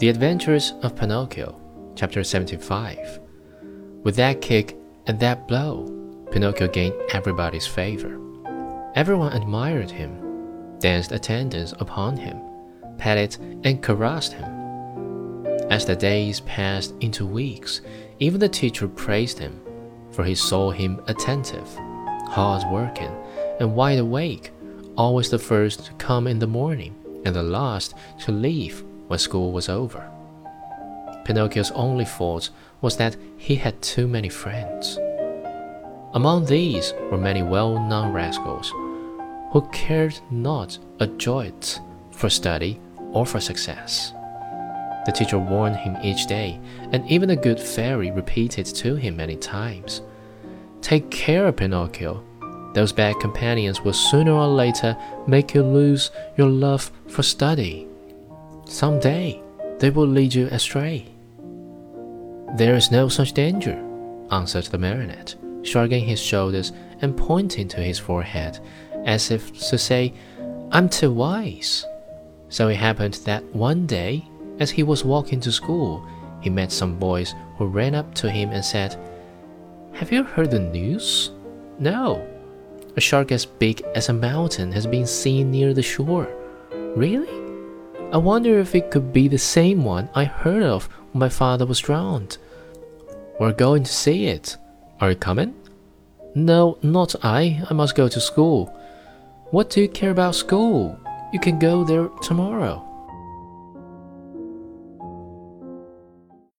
The Adventures of Pinocchio, chapter 75. With that kick and that blow, Pinocchio gained everybody's favor. Everyone admired him, danced attendance upon him, petted and caressed him. As the days passed into weeks, even the teacher praised him, for he saw him attentive, hard working, and wide awake, always the first to come in the morning and the last to leave when school was over. Pinocchio's only fault was that he had too many friends. Among these were many well known rascals who cared not a jot for study or for success. The teacher warned him each day, and even the good fairy repeated to him many times Take care, Pinocchio. Those bad companions will sooner or later make you lose your love for study. Some day they will lead you astray. There is no such danger, answered the marionette, shrugging his shoulders and pointing to his forehead, as if to say, I'm too wise. So it happened that one day, as he was walking to school, he met some boys who ran up to him and said, Have you heard the news? No. A shark as big as a mountain has been seen near the shore. Really? I wonder if it could be the same one I heard of when my father was drowned. We're going to see it. Are you coming? No, not I. I must go to school. What do you care about school? You can go there tomorrow.